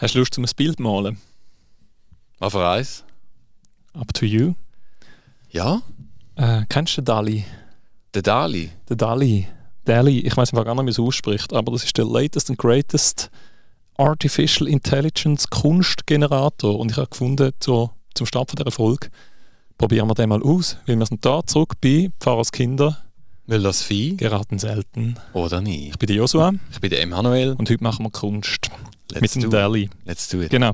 Hast du Lust, um ein Bild zu malen? Was für eins? Up to you. Ja? Äh, kennst du den Dali? Der Dali? Der Dali. Dali, ich weiß gar nicht, wie es ausspricht, aber das ist der latest and greatest Artificial Intelligence Kunstgenerator. Und ich habe gefunden, so, zum Start dieser Folge, probieren wir den mal aus, weil wir sind da zurück bei Pfarrers Kinder. Will das Vieh? Geraten selten. Oder nicht? Ich bin der Joshua. Ich bin der Emanuel. Und heute machen wir Kunst. Let's mit dem. Dali. Let's do it. Genau.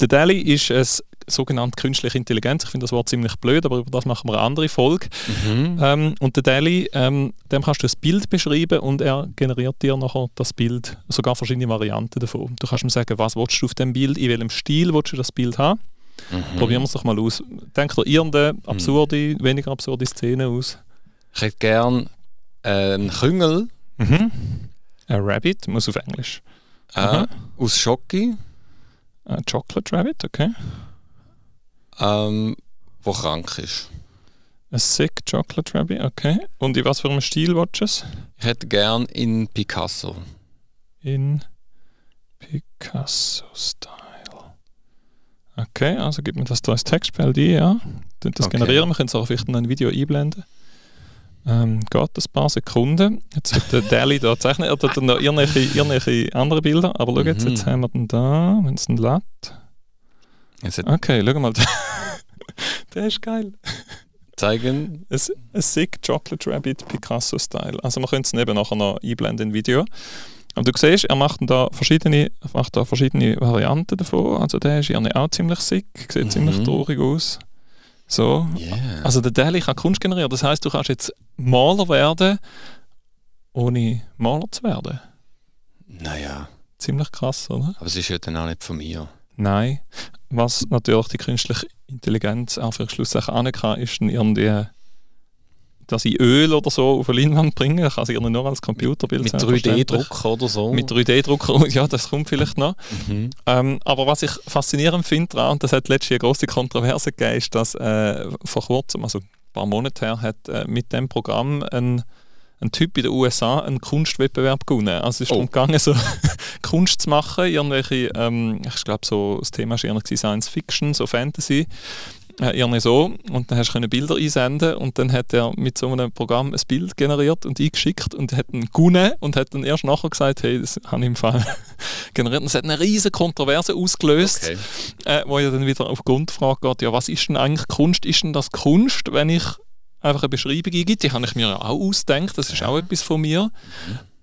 Der Dali ist eine sogenannte künstliche Intelligenz. Ich finde das Wort ziemlich blöd, aber über das machen wir eine andere Folge. Mhm. Ähm, und der Dali, ähm, dem kannst du ein Bild beschreiben und er generiert dir nachher das Bild, sogar verschiedene Varianten davon. Du kannst ihm sagen, was willst du auf dem Bild, in welchem Stil willst du das Bild haben. Mhm. Probieren wir es doch mal aus. Denk dir irgendeine absurde, weniger absurde Szene aus. Ich hätte gern äh, einen Küngel Mhm. Ein Rabbit, muss auf Englisch. Äh, aus Schoki, Ein Chocolate Rabbit, okay. ähm, wo krank ist. Ein Sick Chocolate Rabbit, okay. Und in was für einem Stil willst du es? Ich hätte gern in Picasso. In Picasso-Style. Okay, also gib mir das da als Textfeld ein, ja. Das Okay. generieren, wir können es auch vielleicht in ein Video einblenden. Ähm, geht ein paar Sekunden. Jetzt wird der Dali da zeichnen. Er hat dann noch irgendwelche, irgendwelche andere Bilder. Aber schau jetzt, Mhm. jetzt haben wir den da, wenn es. Jetzt hat- Okay, schau mal. der ist geil. zeigen. Ein, ein Sick Chocolate Rabbit Picasso-Style. Also wir können es eben nachher noch einblenden im Video. Aber du siehst, er macht da verschiedene, er macht da verschiedene Varianten davon. Also der ist irgendwie auch ziemlich sick, sieht Mhm. ziemlich traurig aus. So. Yeah. Also der Dali kann Kunst generieren. Das heißt, du kannst jetzt Maler werden, ohne Maler zu werden. naja, Ziemlich krass, oder? aber es ist ja dann auch nicht von mir. Nein. Was natürlich die künstliche Intelligenz auch für schlussendlich auch nicht kann, ist dann irgendwie, dass ich Öl oder so auf eine Leinwand bringe. Das kann sich irgendwie nur als Computerbild Mit selbstverständlich. 3D-Druck oder so. Mit 3D-Drucker, ja, das kommt vielleicht noch. mhm. Ähm, aber was ich faszinierend finde und das hat letztens eine große Kontroverse gegeben, ist, dass äh, vor kurzem, also paar Monate her, hat äh, mit dem Programm ein, ein Typ in den USA einen Kunstwettbewerb gewonnen. Also es ist Oh. darum gegangen, so Kunst zu machen, irgendwelche, ähm, ich glaube so, das Thema war Science Fiction, so Fantasy, äh, irgendwie so. Und dann hast du Bilder einsenden und dann hat er mit so einem Programm ein Bild generiert und eingeschickt und hat einen gewonnen und hat dann erst nachher gesagt, hey, das habe ich im Fall generiert. Und es hat eine riesige Kontroverse ausgelöst Okay. äh, wo ja dann wieder auf Grundfrage geht, ja, was ist denn eigentlich Kunst? Ist denn das Kunst, wenn ich einfach eine Beschreibung eingebe? Die habe ich mir ja auch ausgedacht, das ist auch etwas von mir.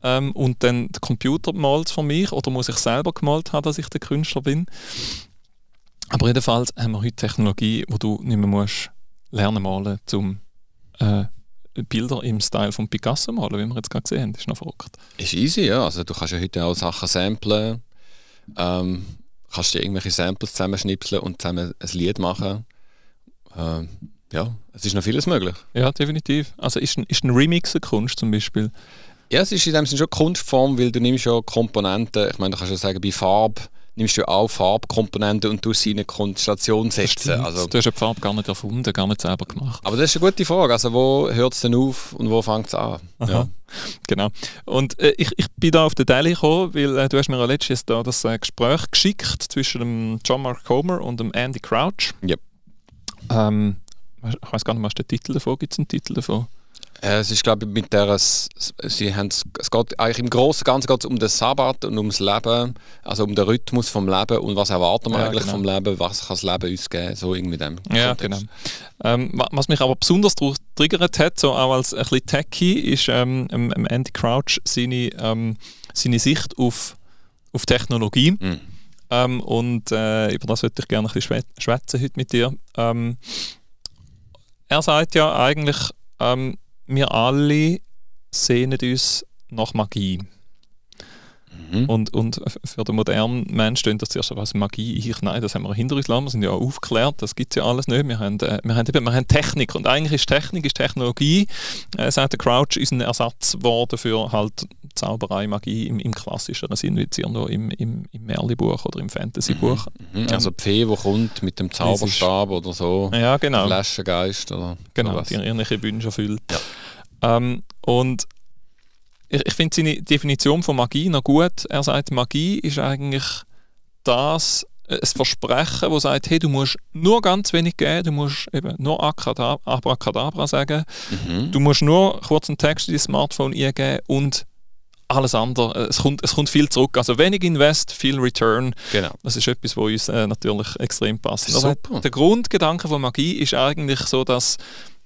Ähm, und dann der Computer malt von mir oder muss ich selber gemalt haben, dass ich der Künstler bin? Aber jedenfalls haben wir heute Technologie, wo du nicht mehr musst lernen malen, um äh, Bilder im Style von Picasso malen, wie wir jetzt gerade gesehen haben. Das ist noch verrückt. Ist easy, ja. Also du kannst ja heute auch Sachen samplen. Ähm, kannst dir irgendwelche Samples zusammenschnipseln und zusammen ein Lied machen. Ähm, ja, es ist noch vieles möglich. Ja, definitiv. Also ist ein, ist ein Remix eine Kunst zum Beispiel? Ja, es ist in dem Sinne schon Kunstform, weil du nimmst ja Komponenten, ich meine, du kannst ja sagen, bei Farbe nimmst du auch Farbkomponenten und tust sie in eine Konstellation setzen. Also, du hast die Farbe gar nicht erfunden, gar nicht selber gemacht. aber das ist eine gute Frage. Also wo hört es denn auf und wo fängt es an? Aha. Ja. Genau. Und äh, ich, ich bin da auf den Daily gekommen, weil äh, du hast mir ja letztes da das äh, Gespräch geschickt zwischen dem John Mark Comer und dem Andy Crouch. Yep. Ähm, ich weiß gar nicht, was der Titel davon gibt. es einen Titel davon? Äh, Es ist, glaube ich, mit der, es, sie haben, es geht eigentlich im Großen und Ganzen geht's um den Sabbat und ums Leben, also um den Rhythmus vom Leben und was erwarten wir Ja, eigentlich genau. vom Leben, was kann das Leben uns geben, so irgendwie dem Ja, Kontext. genau. Ähm, wa- was mich aber besonders darauf triggert hat, so auch als ein bisschen Techie, ist ähm, ähm, ähm, Andy Crouch seine, ähm, seine Sicht auf, auf Technologie. Mhm. Ähm, und äh, über das würde ich gerne ein bisschen schwä- schwätzen heute mit dir. Ähm, er sagt ja eigentlich, wir alle sehnen uns nach Magie. Mhm. Und, und für den modernen Menschen steht das zuerst was Magie ich nein das haben wir hinter uns lassen wir sind ja aufgeklärt das gibt es ja alles nicht wir haben, äh, wir, haben eben, wir haben Technik und eigentlich ist Technik ist Technologie äh, sagt der Crouch ist ein Ersatz geworden für halt Zauberei Magie im, im klassischeren Sinn wie jetzt irgendwo im, im, im Märchenbuch oder im Fantasybuch Mhm. Also die Fee, die kommt mit dem Zauberstab oder so, ja genau Flaschengeist oder Genau, sowas. die irgendwelche Wünsche erfüllt. Ähm, und ich, ich finde seine Definition von Magie noch gut. Er sagt, Magie ist eigentlich das äh, ein Versprechen, das sagt, hey, du musst nur ganz wenig geben, du musst eben nur Abracadabra sagen, mhm. du musst nur kurz einen Text in dein Smartphone eingeben und alles andere, äh, es kommt, es kommt viel zurück. Also wenig Invest, viel Return. Genau. Das ist etwas, was uns äh, natürlich extrem passt. Also der Grundgedanke von Magie ist eigentlich so, dass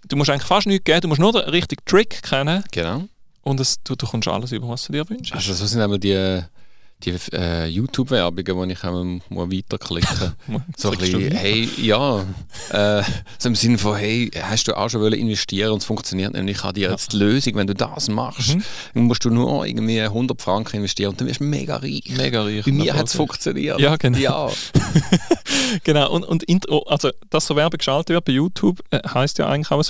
du musst eigentlich fast nichts geben, du musst nur den richtigen Trick kennen. Genau. Und es, du, du kommst alles über, was du dir wünschst. Also so sind aber die die äh, YouTube-Werbungen, die ich auch mal weiterklicken So ein bisschen, hey, ja, äh, so im Sinne von, hey, hast du auch schon investieren und es funktioniert nämlich, ich habe dir jetzt die Lösung, wenn du das machst, mhm. dann musst du nur irgendwie 100 Franken investieren und dann wirst du mega reich. Mega reich. Bei mir hat es funktioniert. Ja, genau. Ja. genau, und, und also, dass so Werbung geschaltet wird bei YouTube, äh, heißt ja eigentlich auch,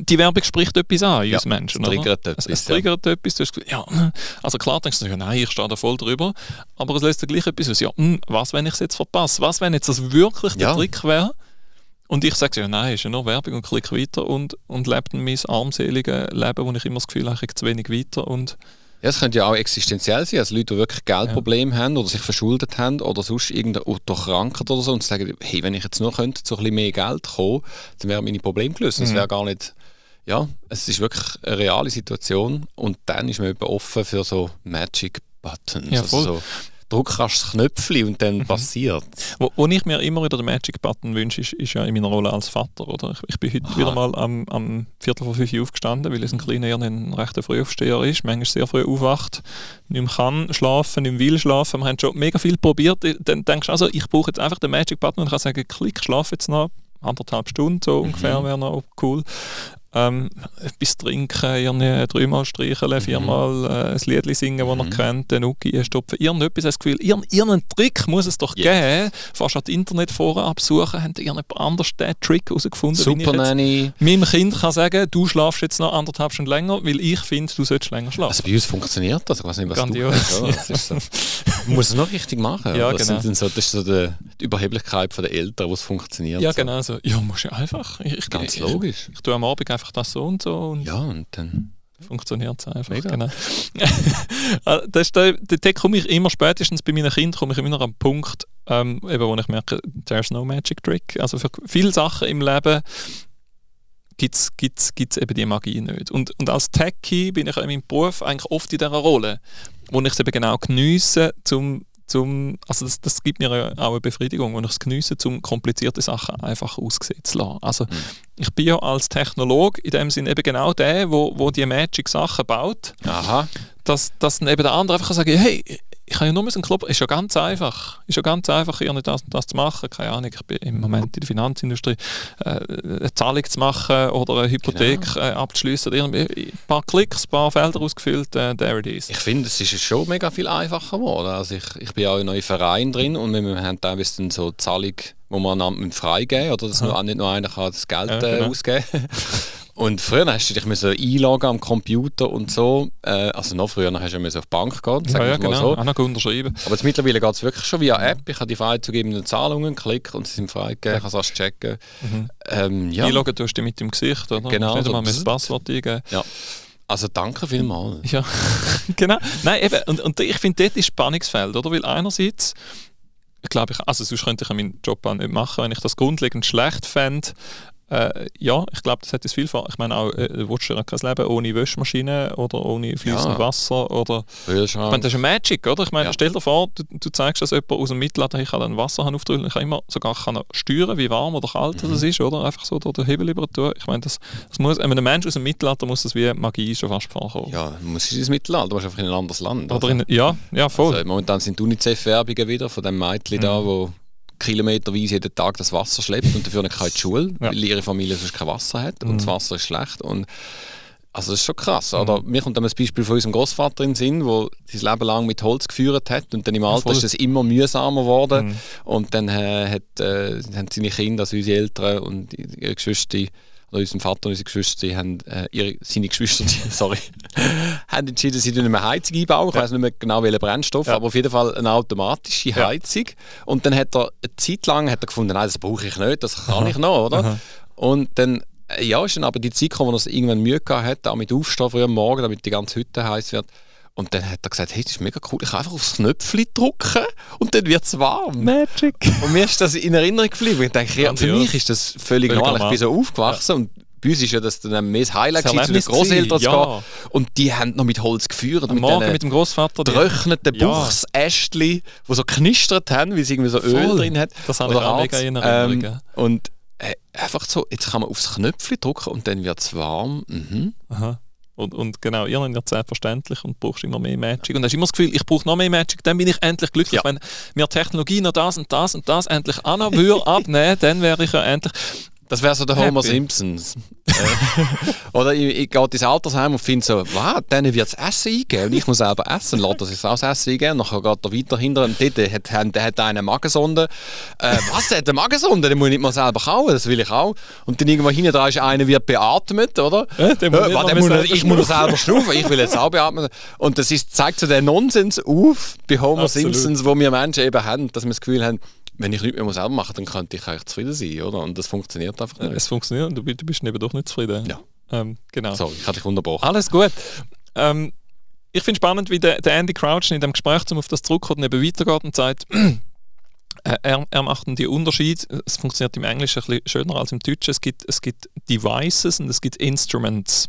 die Werbung spricht etwas an in uns Menschen. Es triggert etwas. Es, es triggert ja. etwas. Du hast ja, also klar denkst du, ja, nein, ich stehe da voll drüber. Aber es lässt dir gleich etwas aus. Ja, hm, was, wenn ich es jetzt verpasse? Was, wenn jetzt das wirklich der ja. Trick wäre? Und ich sage ja, nein, ist ja nur Werbung und klicke weiter und, und lebe mein armseliges Leben, wo ich immer das Gefühl habe, ich zu wenig weiter. Und ja, es könnte ja auch existenziell sein, also Leute, die wirklich Geldprobleme ja. haben oder sich verschuldet haben oder sonst durch Krankheit oder so und sagen, hey, wenn ich jetzt nur könnte, so ein bisschen mehr Geld kommen, dann wären meine Probleme gelöst. Mhm. Das wäre gar nicht ja, es ist wirklich eine reale Situation und dann ist man eben offen für so Magic Buttons. Ja, voll. Also so, drückst das Knöpfchen und dann mhm. passiert. Wo, wo ich mir immer wieder den Magic Button wünsche, ist, ist ja in meiner Rolle als Vater. Oder? Ich, ich bin heute Aha. wieder mal am, am Viertel vor fünf Uhr aufgestanden, weil es ein kleiner eher ein rechter Frühaufsteher ist, manchmal sehr früh aufwacht, nicht mehr kann schlafen, nicht mehr will schlafen. Wir haben schon mega viel probiert. Dann denkst du also, ich brauche jetzt einfach den Magic Button und kann sagen, klick, schlaf jetzt noch anderthalb Stunden so mhm. ungefähr wäre noch cool ähm, etwas trinken, irgendwie dreimal streicheln, mhm. viermal äh, ein Lied singen, das mhm. er kennt, den Uki stopfen. Irgendetwas, das Gefühl, irgendeinen Trick muss es doch yeah. geben. Fast an Internetforen absuchen, haben irgendjemand anders den Trick herausgefunden. Super Nanny. Meinem Kind kann sagen, du schlafst jetzt noch anderthalb Stunden länger, weil ich finde, du solltest länger schlafen. Also bei uns funktioniert das, ich weiß nicht, was Grandios. du hast. So. Man muss es noch richtig machen. Ja, das, genau. sind so, das ist so die, die Überheblichkeit der Eltern, wo es funktioniert. Ja, genau so. Ja, musst du einfach. Ich, Ganz logisch. Ich, ich, tue am Abend einfach das so und so. Und ja, und dann funktioniert es einfach. Genau. Ah, das ist der, der komme ich immer spätestens bei meinen Kindern komme ich immer noch am Punkt, ähm, eben, wo ich merke, there's no magic trick. Also für viele Sachen im Leben gibt es gibt's, gibt's eben die Magie nicht. Und, und als Techie bin ich in meinem Beruf eigentlich oft in dieser Rolle, wo ich es eben genau geniesse, zum zum, also das, das gibt mir auch eine Befriedigung, wenn ich es geniesse, um komplizierte Sachen einfach ausgesehen zu lassen. Also mhm. ich bin ja als Technolog in dem Sinne eben genau der, wo, wo die Magic-Sachen baut. Aha. Dass, dass dann eben der andere einfach sagen hey, ich kann ja nur einen Club, ist ja ganz einfach, ist ja ganz einfach, irgendwie das das zu machen, keine Ahnung, ich bin im Moment in der Finanzindustrie, äh, eine Zahlung zu machen oder eine Hypothek genau. äh, abzuschließen, ein paar Klicks, ein paar Felder ausgefüllt, äh, there it is. Ich finde, es ist schon mega viel einfacher geworden, also ich, ich bin auch in einem neuen Verein drin und wir haben teilweise dann so Zahlung, wo man freigeben oder? Dass nur, nicht nur einer kann das Geld ja, genau. ausgeben Und früher hast du dich einloggen am Computer und so. Äh, also noch früher hast du ja auf die Bank gehen, ja, ja, genau. so. Auch unterschreiben. Aber jetzt mittlerweile geht es wirklich schon via App. Ich habe die freizugebenden Zahlungen, klick und sie sind freigegeben. Ich kann es checken. Mhm. Ähm, ja. Einloggen tust du mit dem Gesicht, oder? Genau. Du musst das Passwort eingeben. Ja. Also danke vielmals. Ja, genau. Nein, eben. Und, und ich finde, dort ist Spannungsfeld, oder? Weil einerseits ich glaube, ich, also sonst könnte ich meinen Job auch nicht machen, wenn ich das grundlegend schlecht fände. Äh, ja, ich glaube, das hat es vielfach. Ich meine auch, äh, willst du kein Leben ohne Waschmaschine oder ohne fließend ja. Wasser oder... Ich meine, das ist ein Magic, oder? Ich meine, ja. stell dir vor, du, du zeigst das jemand aus dem Mittelalter, ich kann einen Wasserhahn aufdrücken, ich kann immer sogar kann steuern, wie warm oder kalt mhm. das ist, oder? Einfach so durch den Hebel über tun. Ich meine, das, das muss, wenn ein Mensch aus dem Mittelalter muss das wie Magie schon fast vorkommen. Ja, muss ins Mittelalter, du musst einfach in ein anderes Land. Oder in, ja, ja, voll. Also, momentan sind UNICEF-Werbungen wieder von dem Mädchen mhm. da, wo kilometerweise jeden Tag das Wasser schleppt und dafür nicht in die Schule, ja. weil ihre Familie sonst kein Wasser hat und mhm. das Wasser ist schlecht. Und also das ist schon krass. Mhm. Oder? Mir kommt dann ein Beispiel von unserem Großvater in den Sinn, der sein Leben lang mit Holz geführt hat und dann im Alter ja, ist es immer mühsamer geworden. Mhm. Und dann äh, hat, äh, haben seine Kinder, also unsere Eltern und ihre Geschwister oder unser Vater und unsere Geschwister, die haben, äh, ihre, seine Geschwister, die, sorry, haben entschieden, sie nicht mehr Heizung einbauen. Ich ja. weiß nicht mehr genau, welchen Brennstoff, ja. aber auf jeden Fall eine automatische ja. Heizung. Und dann hat er eine Zeit lang hat er gefunden, nein, das brauche ich nicht, das kann Aha. ich noch, oder? Aha. Und dann äh, ja, ist dann aber die Zeit gekommen, wo er irgendwann Mühe gehabt hat, damit aufstehen früh am Morgen, damit die ganze Hütte heiß wird. Und dann hat er gesagt, hey, das ist mega cool, ich kann einfach aufs Knöpfchen drücken und dann wird es warm. Magic. Und mir ist das in Erinnerung geblieben. Ich denke, ja, für mich ist das völlig, völlig normal. Ich bin so aufgewachsen ja. und bei uns ist ja das dann mehr das Highlight das zu den Großeltern zu ja. gehen. Und die haben noch mit Holz geführt. Am mit Morgen mit dem Großvater. Getrockneten ja. Buchsästchen, die so knistert haben, weil sie irgendwie so Voll. Öl drin hat. Das habe ich auch mega in Erinnerung. Ähm, und äh, einfach so, jetzt kann man aufs Knöpfchen drücken und dann wird es warm. Mhm. Aha. Und, und genau, ihr habt ja selbstverständlich und brauchst immer mehr Magic. Und hast immer das Gefühl, ich brauche noch mehr Magic, dann bin ich endlich glücklich. Ja. Wenn mir Technologie noch das und das und das endlich auch noch würde abnehmen, dann wäre ich ja endlich. Das wäre so der. Homer Simpsons. Äh, oder ich, ich gehe ins Altersheim und finde so, wow, denen wird das Essen eingeben und ich muss selber essen. Lässt er sich auch das Essen eingeben. Nachher geht er weiter hinter und dort hat, der hat eine Magensonde. Äh, was, der hat eine Magensonde? Den muss ich nicht mal selber kauen, das will ich auch. Und dann irgendwo hinten dran ist einer, wird beatmet, oder? Ja, den muss äh, muss, ich muss selber schnaufen, ich will jetzt auch beatmen. Und das ist, zeigt so den Nonsens auf bei Homer Absolut. Simpsons, wo wir Menschen eben haben, dass wir das Gefühl haben, wenn ich nichts mehr selber machen dann könnte ich eigentlich zufrieden sein, oder? Und das funktioniert einfach nicht. Es funktioniert und du, bist eben doch nicht zufrieden. Ja. Ähm, genau. Sorry, ich hatte dich unterbrochen. Alles gut. Ähm, ich finde spannend, wie der, der, Andy Crouch in dem Gespräch, um auf das zurückkommen, eben weitergeht und sagt, er, er, macht einen Unterschied. Es funktioniert im Englischen ein bisschen schöner als im Deutschen. Es gibt, es gibt Devices und es gibt Instruments.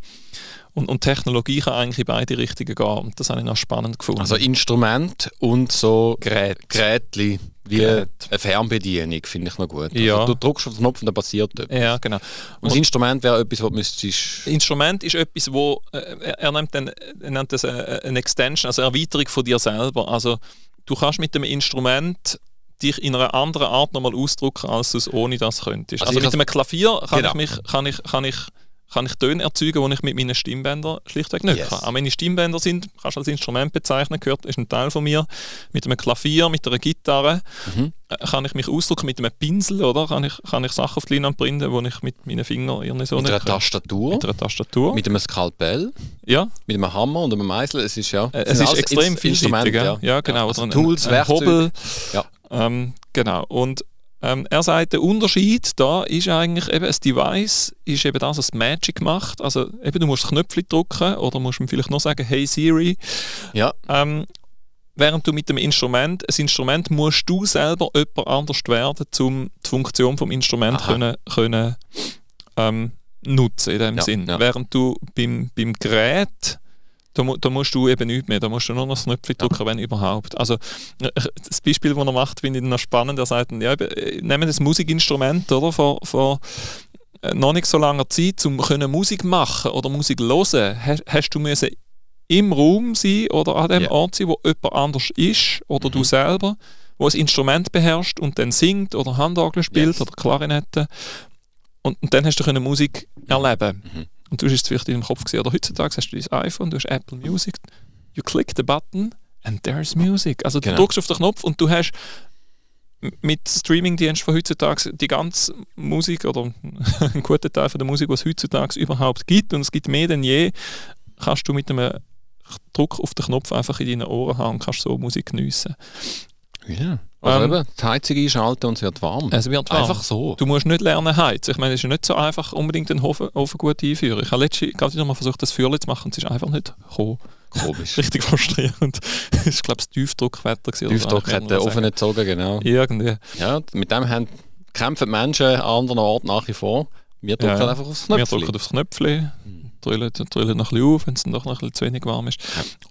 Und, und Technologie kann eigentlich in beide Richtungen gehen. Und das habe ich noch spannend gefunden. Also Instrument und so Gerät. Gerätli, wie Gerät. eine Fernbedienung, finde ich noch gut. Also ja. du drückst auf den Knopf und dann passiert etwas. Ja, genau. Und, das Instrument wäre etwas, was müsstest... Instrument ist etwas, wo äh, er, nennt dann, er nennt das eine, eine Extension, also eine Erweiterung von dir selber. Also du kannst mit dem Instrument dich in einer anderen Art nochmal ausdrücken, als du es ohne das könntest. Also, also mit einem Klavier kann genau. ich mich, kann ich, kann ich kann ich Töne erzeugen, die ich mit meinen Stimmbändern schlichtweg nicht yes. kann. Auch meine Stimmbänder sind, kannst du als Instrument bezeichnen, gehört, ist ein Teil von mir. Mit einem Klavier, mit einer Gitarre mhm. Äh, kann ich mich ausdrücken mit einem Pinsel, oder? Kann ich, kann ich Sachen auf die Leinwand printen, wo ich mit meinen Fingern irgendwie so Mit einer Tastatur? Mit einer Tastatur. Mit einem Skalpell? Ja. Mit einem Hammer und einem Meißel? Es ist ja... Äh, es ist extrem vielseitig, ja. ja. genau. Ja, also Tools, ein, ein Hobel. Ja. Ähm, genau. Und ähm, er sagt, der Unterschied da ist eigentlich eben, ein Device ist eben das, was Magic macht. Also eben, du musst das Knöpfchen drücken oder musst ihm vielleicht noch sagen, hey Siri. Ja. Ähm, während du mit dem Instrument, ein Instrument musst du selber jemand anders werden, um die Funktion vom Instrument können, können ähm, nutzen in dem ja, Sinn. Ja. Während du beim, beim Gerät da, da, musst du eben nichts mehr, da musst du nur noch das Knöpfchen drücken, ja. wenn überhaupt. Also äh, das Beispiel, das er macht, finde ich noch spannend. Er sagt, ja, äh, nehmen das Musikinstrument oder, vor, vor äh, noch nicht so langer Zeit, um können Musik machen oder Musik hören, hast, hast du müssen im Raum sein oder an dem yeah. Ort sein, wo jemand anders ist oder mhm. du selber, wo ein Instrument beherrscht und dann singt oder Handorgel spielt yes. oder Klarinette. Und, und, dann hast du können Musik erleben. Mhm. Und du hast es vielleicht in deinem Kopf gesehen, oder heutzutage hast du dein iPhone, du hast Apple Music, you click the button and there's music. Also du genau. drückst auf den Knopf und du hast mit Streamingdienst von heutzutage die ganze Musik oder einen guten Teil von der Musik, was es heutzutage überhaupt gibt und es gibt mehr denn je, kannst du mit einem Druck auf den Knopf einfach in deinen Ohren haben und kannst so Musik geniessen. Ja. Also ähm, eben, die Heizung einschalten und es wird warm. Es wird warm. Einfach so. Du musst nicht lernen heizen. Ich meine, es ist nicht so einfach, unbedingt den Ofen, Ofen gut einführen. Ich habe letztens gerade wieder mal versucht, das Feuer zu machen und es ist einfach nicht gekommen. Komisch. Richtig frustrierend. Es ist, glaube ich, das Tiefdruckwetter. Tiefdruck hat den Ofen nicht gezogen, genau. Irgendwie. Ja, mit dem haben, kämpfen Menschen an anderen Orten nach wie vor. Wir drücken ja, einfach aufs Knöpfchen. Wir drücken aufs Knöpfchen. Mhm drüllen, drüllen noch ein bisschen auf, wenn es dann doch noch ein bisschen zu wenig warm ist.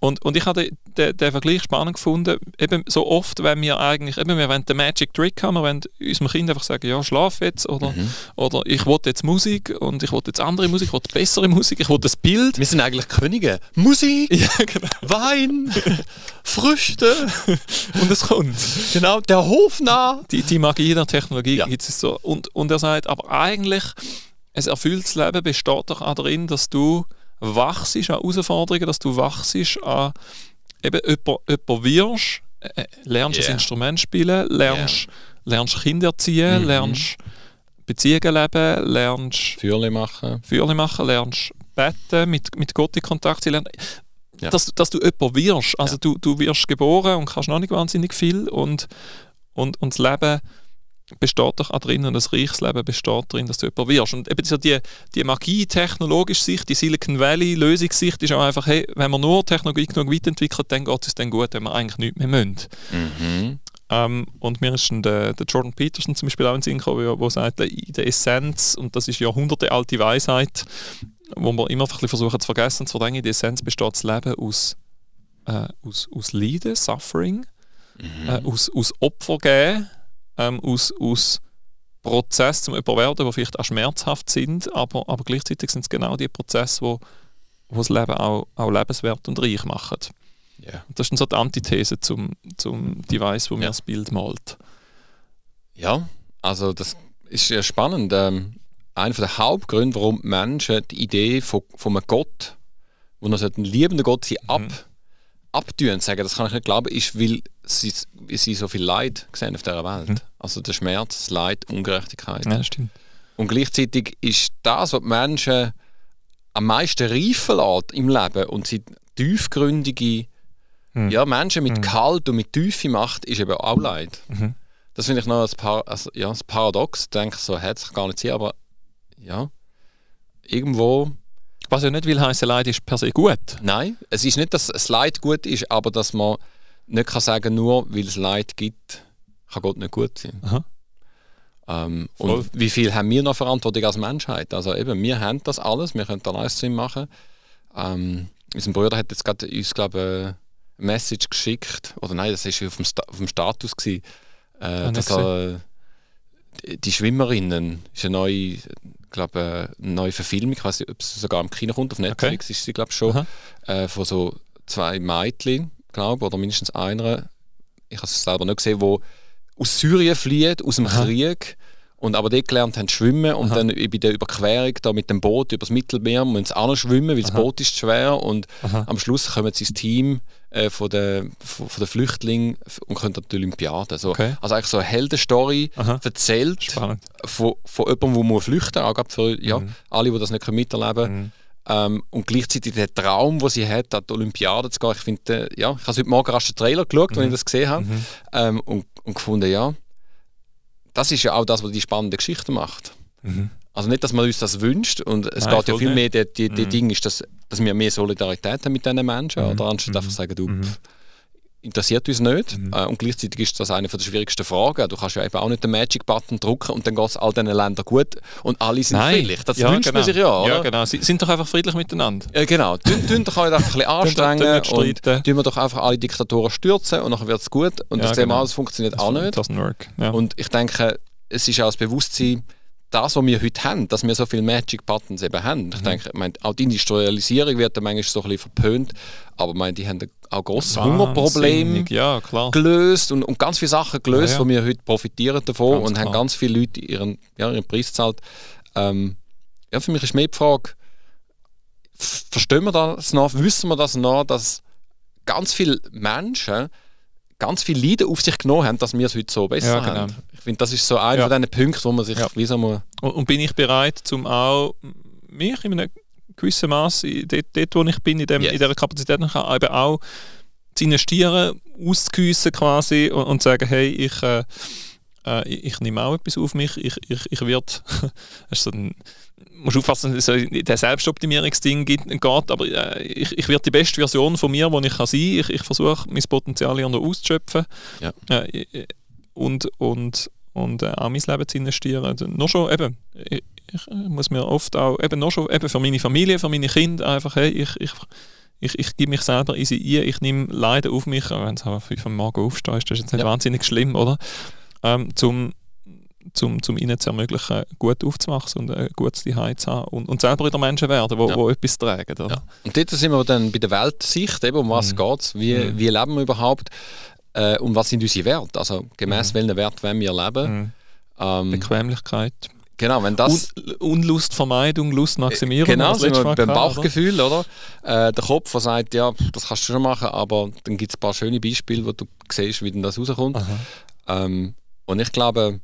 Und, und ich habe den, den, Vergleich spannend gefunden, eben so oft, wenn wir eigentlich, eben wir wollen den Magic Trick haben, wir wollen unserem Kind einfach sagen, ja, schlaf jetzt oder, mhm. oder ich will jetzt Musik und ich will jetzt andere Musik, ich will bessere Musik, ich will das Bild. Wir sind eigentlich Könige. Musik, ja, genau. Wein, Früchte und es kommt. Genau, der Hof nah. Die, die Magie der Technologie ja. gibt es so. Und, und er sagt, aber eigentlich ein erfülltes Leben besteht doch auch darin, dass du wachst an Herausforderungen, dass du wachst an eben jemand, jemand wirst, äh, lernst yeah. ein Instrument spielen, lernst, yeah. lernst Kinder erziehen, mhm. lernst Beziehungen leben, lernst Fürli machen, Fürli machen lernst beten, mit, mit Gott in Kontakt sein, ja. dass, dass du jemand wirst. Also ja. du, du wirst geboren und kannst noch nicht wahnsinnig viel und, und, und das Leben besteht doch auch drin und das reiches Leben besteht darin, dass du jemand wirst. Und eben die, die Magie, technologische Sicht, die Silicon Valley Lösungssicht ist auch einfach, hey, wenn wir nur Technologie genug weiterentwickeln, dann geht es dann gut, wenn wir eigentlich nichts mehr müssen. Mhm. Ähm, und mir ist der, der, Jordan Peterson zum Beispiel auch in Sinn gekommen, der sagt, in der Essenz, und das ist jahrhundertealte Weisheit, wo wir immer versuchen zu vergessen, zu verdrängen, in der Essenz besteht das Leben aus, äh, aus, aus Leiden, Suffering, mhm. äh, aus, aus Opfer geben, ähm, aus, aus Prozess zum Überwerden, die vielleicht auch schmerzhaft sind, aber, aber gleichzeitig sind es genau die Prozesse, wo, wo das Leben auch, auch lebenswert und reich machen. Yeah. Das ist dann so die Antithese zum, zum Device, wo mir das Bild malt. Ja, also das ist ja spannend. Ähm, einer der Hauptgründe, warum Menschen die Idee von, von einem Gott, wo er ein liebender Gott sie ab, abtun, sagen, das kann ich nicht glauben, ist, weil sie, sie so viel Leid sehen auf dieser Welt. Mhm. Also der Schmerz, das Leid, Ungerechtigkeit. Ja, stimmt. Und gleichzeitig ist das, was die Menschen am meisten reifen lässt im Leben und sie tiefgründige mhm. ja, Menschen mit mhm. Kalt und mit Tiefe macht, ist eben auch Leid. Mhm. Das finde ich noch ein, Par also, ja, ein Paradox. Ich denke so, hätte es gar nicht sein, aber ja, irgendwo. Was ja nicht will heißen, Leid ist per se gut. Nein, es ist nicht, dass das Leid gut ist, aber dass man nicht kann sagen, nur weil es Leid gibt, kann Gott nicht gut sein. Ähm, und wie viel haben wir noch Verantwortung als Menschheit? Also eben, wir haben das alles, wir können da Livestream machen. Ähm, unser Bruder hat jetzt gerade uns, glaube eine Message geschickt, oder nein, das war auf dem, Sta auf dem Status, gewesen, äh, dass er, die Schwimmerinnen ist eine neue, glaube, eine neue Verfilmung, ich weiß nicht, ob es sogar im Kino kommt, auf Netflix okay. ist sie, glaube schon, äh, von so zwei Mädchen, glaube oder mindestens einer, ich habe es selber nicht gesehen, wo aus Syrien flieht, aus dem Aha. Krieg und aber dort gelernt haben schwimmen und Aha. dann bei der Überquerung da mit dem Boot übers Mittelmeer müssen sie schwimmen, weil Aha. das Boot ist schwer und am Schluss kommen sie ins Team äh, von den von, von der Flüchtlingen und können die Olympiade. So, okay. Also eigentlich so eine Heldenstory erzählt von, von jemandem, der flüchten muss, auch für ja, mhm. alle, die das nicht miterleben können. Mhm. Ähm, und gleichzeitig der Traum, den sie hat, an die Olympiade zu gehen. Ich finde, äh, ja, ich habe heute Morgen rasch den Trailer geschaut, mhm. als ich das gesehen habe. Mhm. Ähm, und, und gefunden, ja, das ist ja auch das, was die spannende Geschichte macht. Mhm. Also nicht, dass man uns das wünscht und es Nein, geht ja viel mehr, die mhm. Ding ist, dass, dass wir mehr Solidarität haben mit diesen Menschen mhm. oder anstatt einfach sagen, du, pff, interessiert uns nicht. Mhm. Äh, und gleichzeitig ist das eine der schwierigsten Fragen. Du kannst ja eben auch nicht den Magic-Button drücken und dann geht es all diesen Ländern gut und alle sind Nein. friedlich. Das ja, wünscht genau. man sich ja, oder? Ja, genau. Sie sind doch einfach friedlich miteinander. Ja, genau. Tun, tun doch einfach ein bisschen anstrengen und tun wir doch einfach alle Diktatoren stürzen und dann wird es gut. Und ja, das genau. Thema, das funktioniert das auch nicht. Work. Ja. Und ich denke, es ist auch das Bewusstsein, das, was wir heute haben, dass wir so viele Magic Buttons eben haben. Ich mhm. denke, ich meine, auch die Industrialisierung wird manchmal so ein bisschen verpönt, aber ich meine, die haben auch grosses Hungerproblem ja, gelöst und, und ganz viele Sachen gelöst, ja, ja. wo wir heute profitieren davon ganz und klar. haben ganz viele Leute ihren, ja, ihren Preis gezahlt. Ähm, ja, für mich ist mehr die Frage, verstehen wir das noch, wissen wir das noch, dass ganz viele Menschen ganz viel Leiden auf sich genommen haben, dass wir es heute so besser ja, genau. haben. Ich finde, das ist so einer ja. von diesen Punkten, wo man sich ja. wie so mal... Und, und, bin ich bereit, zum auch mich in einem gewissen Maß dort, dort, wo ich bin, in, dem, yes. in dieser Kapazität, eben auch zu investieren, auszugüssen quasi und, und sagen, hey, ich... Äh, äh, ich, ich, nehme auch etwas auf mich, ich, ich, ich werde, so ein, musst aufpassen, dass es der Selbstoptimierungsding geht, aber äh, ich, ich werde die beste Version von mir, die ich kann sein kann. Ich, ich versuche, mein Potenzial hier noch auszuschöpfen ja. äh, und, und, und äh, auch mein Leben zu investieren. Also, noch schon eben, ich, ich, muss mir oft auch, eben noch schon eben für meine Familie, für meine Kinder einfach, hey, ich, ich, ich, ich gebe mich selber easy ein, ich nehme Leiden auf mich, wenn es halt fünf am Morgen aufstehst, das ist jetzt nicht ja. wahnsinnig schlimm, oder? Ähm, zum zum, zum ihnen zu ermöglichen, gut aufzumachen und ein gutes Zuhause zu haben und, und selber wieder Menschen werden, die ja. etwas tragen. Oder? Ja. Und dort sind wir dann bei der Weltsicht, eben, um was mhm. geht es, wie, mhm. wie leben wir überhaupt äh, und was sind unsere Werte, also gemäß mhm. welchen Wert wollen wir leben. Mhm. Ähm, Bequemlichkeit. Genau, wenn das... Un Unlustvermeidung, Lustmaximierung. Genau, sind wir beim Bauchgefühl, oder? oder? Äh, der Kopf, der sagt, ja, das kannst du schon machen, aber dann gibt es ein paar schöne Beispiele, wo du siehst, wie denn das rauskommt. Ähm, und ich glaube,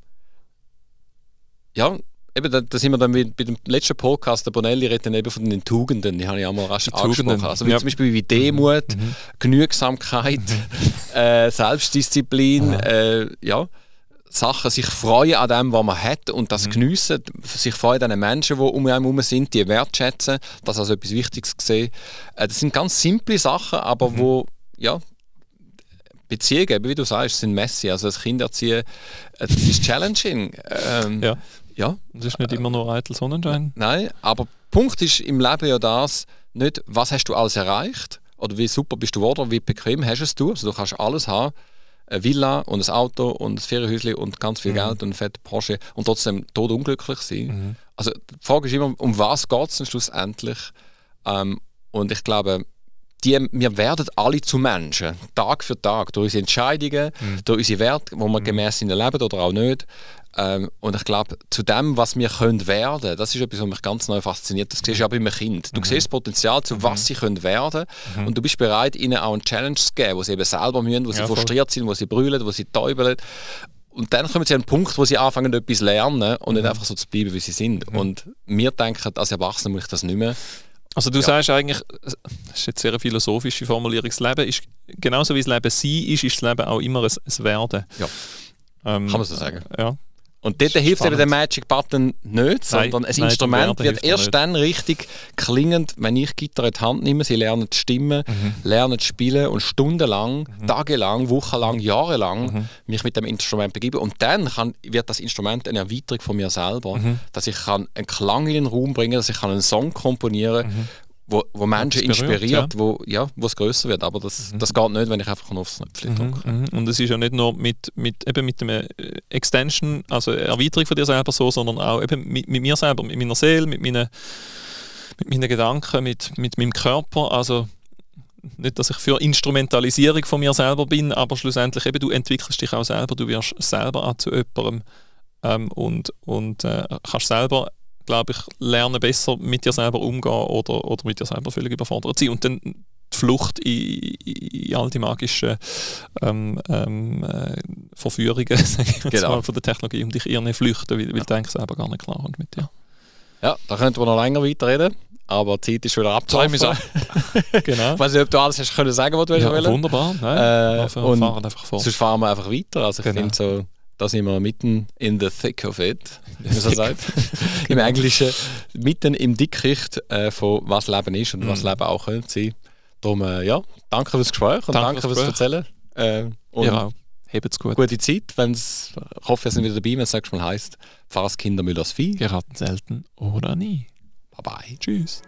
ja, eben, da, da sind wir dann bei, bei dem letzten Podcast, der Bonelli redet dann eben von den Tugenden, die habe ich auch mal rasch angesprochen. Also wie ja. zum Beispiel wie Demut, mhm. Genügsamkeit, mhm. äh, Selbstdisziplin, äh, ja, Sachen sich freuen an dem, was man hat und das mhm. geniessen, sich freuen an den Menschen, die um einen herum sind, die wertschätzen, das als etwas Wichtiges sehen. Äh, das sind ganz simple Sachen, aber mhm. wo, ja, Beziehungen, wie du sagst, sind messy. Also das Kind erziehen, äh, das ist challenging. Ähm, ja. Ja. Das ist nicht immer nur eitel Sonnenschein. Nein, aber Punkt ist im Leben ja das, nicht, was hast du alles erreicht oder wie super bist du geworden, wie bequem hast du es. Also du kannst alles haben, eine Villa und ein Auto und ein Ferienhäuschen und ganz viel mhm. Geld und ein fetter Porsche und trotzdem tot unglücklich sein. Mhm. Also die Frage ist immer, um was geht es schlussendlich? Ähm, und ich glaube, die, wir werden alle zu Menschen, Tag für Tag, durch unsere Entscheidungen, mhm. durch unsere Werte, wo wir mhm. gemäß ihnen leben oder auch nicht. Ähm, und ich glaube, zu dem, was wir können werden, das ist etwas, was mich ganz neu fasziniert. Das siehst du auch bei einem Kind. Du mhm. siehst das Potenzial, zu was mhm. sie können werden mhm. und du bist bereit, ihnen auch eine Challenge zu geben, wo sie eben selber müssen, wo sie ja, frustriert sind, wo sie brüllen, wo sie täubeln. Und dann kommen sie an einen Punkt, wo sie anfangen, etwas zu lernen und nicht mhm. einfach so zu bleiben, wie sie sind. Mhm. Und wir denken, als Erwachsene muss ich das nicht mehr. Also du ja. sagst eigentlich, das ist jetzt sehr eine philosophische Formulierung, das Leben ist, genauso wie das Leben sein ist, ist das Leben auch immer ein, ein Werden. Ja, ähm, kann man so sagen. Ja. Und dort hilft eben der Magic Button nicht, sondern ein nein, Instrument wird erst dann richtig klingend, wenn ich Gitarre in die Hand nehme, sie lernen zu stimmen, mhm. lernen zu spielen und stundenlang, mhm. tagelang, wochenlang, jahrelang mhm. mich mit dem Instrument begeben. Und dann kann, wird das Instrument eine Erweiterung von mir selber, mhm. dass ich kann einen Klang in den Raum bringen dass ich einen Song komponieren kann, mhm wo, wo Menschen inspiriert, ja. wo ja, es größer wird. Aber das, mhm. das geht nicht, wenn ich einfach nur aufs Knöpfchen mhm, drücke. Mhm. Und es ist ja nicht nur mit, mit, eben mit dem äh, Extension, also Erweiterung von dir selber so, sondern auch eben mit, mit mir selber, mit meiner Seele, mit meinen, mit meinen Gedanken, mit, mit meinem Körper. Also nicht, dass ich für Instrumentalisierung von mir selber bin, aber schlussendlich eben, du entwickelst dich auch selber, du wirst selber auch zu jemandem ähm, und, und äh, kannst selber glaube ich, lernen besser mit dir selber umgehen oder, oder mit dir selber völlig überfordert sein. Und dann die Flucht in, in all die magischen ähm, ähm, äh, Verführungen genau. mal, von der Technologie um dich irren flüchten, weil, weil ja. du denkst selber gar nicht klar und mit dir. Ja, da könnten wir noch länger weiterreden. Aber die Zeit ist wieder abgelaufen. genau. Ich weiß nicht, ob du alles hast können sagen, was du ja, willst. Wunderbar. Nein, äh, und fahren einfach vor. Sonst fahren wir einfach weiter. Also ich genau. finde so da sind wir mitten in the thick of it, wie man so sagt. Im Englischen, mitten im Dickicht äh, von was Leben ist und mm. was Leben auch könnte sein. Darum, äh, ja, danke fürs Gespräch und danke, danke fürs Erzählen. Äh, und ja, habt's gut. Gute Zeit. Wenn's, ich hoffe, wir sind wieder dabei, wenn es nächstes Mal heisst, Pfarrerskinder Müllers Vieh. Geraten selten oder nie. Bye bye. Tschüss.